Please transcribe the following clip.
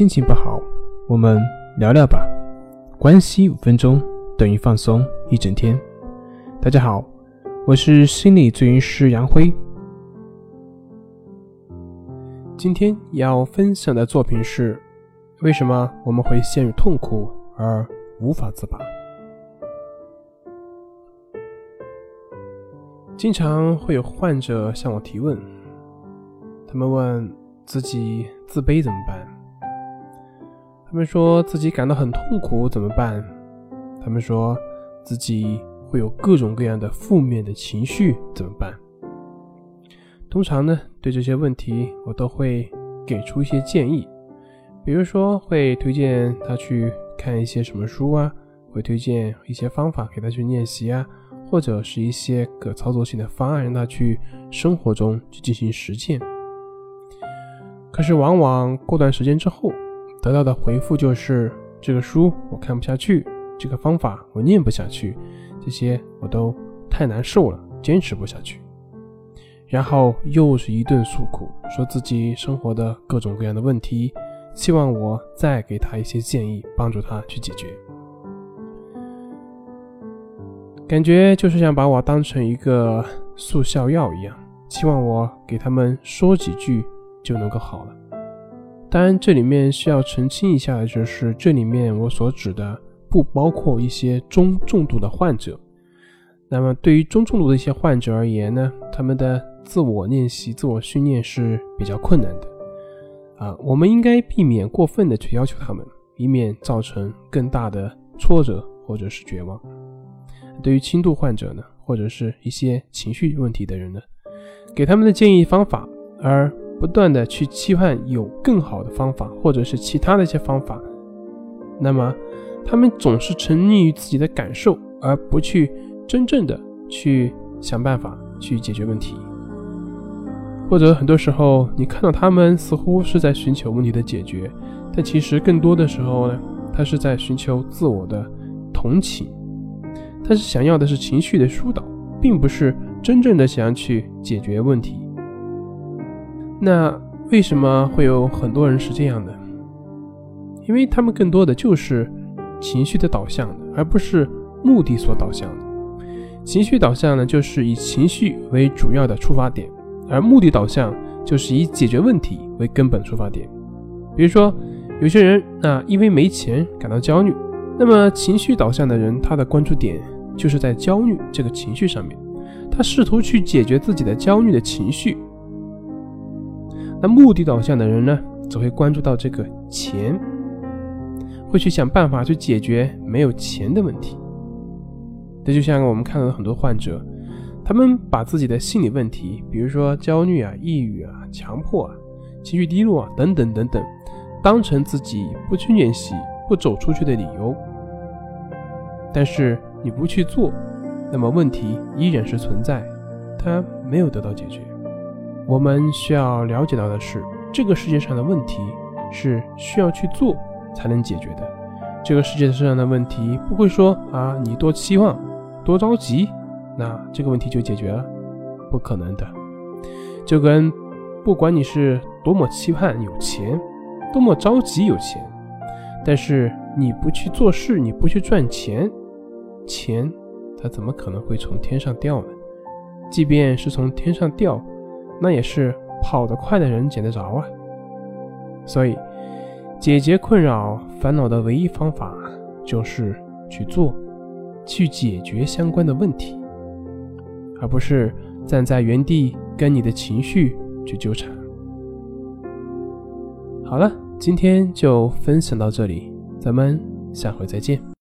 心情不好，我们聊聊吧。关系五分钟等于放松一整天。大家好，我是心理咨询师杨辉。今天要分享的作品是：为什么我们会陷入痛苦而无法自拔？经常会有患者向我提问，他们问自己自卑怎么办？他们说自己感到很痛苦，怎么办？他们说自己会有各种各样的负面的情绪，怎么办？通常呢，对这些问题，我都会给出一些建议，比如说会推荐他去看一些什么书啊，会推荐一些方法给他去练习啊，或者是一些可操作性的方案，让他去生活中去进行实践。可是往往过段时间之后，得到的回复就是这个书我看不下去，这个方法我念不下去，这些我都太难受了，坚持不下去。然后又是一顿诉苦，说自己生活的各种各样的问题，希望我再给他一些建议，帮助他去解决。感觉就是像把我当成一个速效药一样，希望我给他们说几句就能够好了。当然，这里面需要澄清一下的就是，这里面我所指的不包括一些中重度的患者。那么，对于中重度的一些患者而言呢，他们的自我练习、自我训练是比较困难的。啊，我们应该避免过分的去要求他们，以免造成更大的挫折或者是绝望。对于轻度患者呢，或者是一些情绪问题的人呢，给他们的建议方法，而。不断的去期盼有更好的方法，或者是其他的一些方法，那么他们总是沉溺于自己的感受，而不去真正的去想办法去解决问题。或者很多时候，你看到他们似乎是在寻求问题的解决，但其实更多的时候呢，他是在寻求自我的同情，他是想要的是情绪的疏导，并不是真正的想要去解决问题。那为什么会有很多人是这样的？因为他们更多的就是情绪的导向，而不是目的所导向的。情绪导向呢，就是以情绪为主要的出发点，而目的导向就是以解决问题为根本出发点。比如说，有些人啊，因为没钱感到焦虑，那么情绪导向的人，他的关注点就是在焦虑这个情绪上面，他试图去解决自己的焦虑的情绪。那目的导向的人呢，只会关注到这个钱，会去想办法去解决没有钱的问题。这就像我们看到的很多患者，他们把自己的心理问题，比如说焦虑啊、抑郁啊、强迫啊、情绪低落啊等等等等，当成自己不去练习、不走出去的理由。但是你不去做，那么问题依然是存在，它没有得到解决。我们需要了解到的是，这个世界上的问题是需要去做才能解决的。这个世界上的问题不会说啊，你多期望、多着急，那这个问题就解决了，不可能的。就跟不管你是多么期盼有钱，多么着急有钱，但是你不去做事，你不去赚钱，钱它怎么可能会从天上掉呢？即便是从天上掉。那也是跑得快的人捡得着啊，所以解决困扰烦恼的唯一方法就是去做，去解决相关的问题，而不是站在原地跟你的情绪去纠缠。好了，今天就分享到这里，咱们下回再见。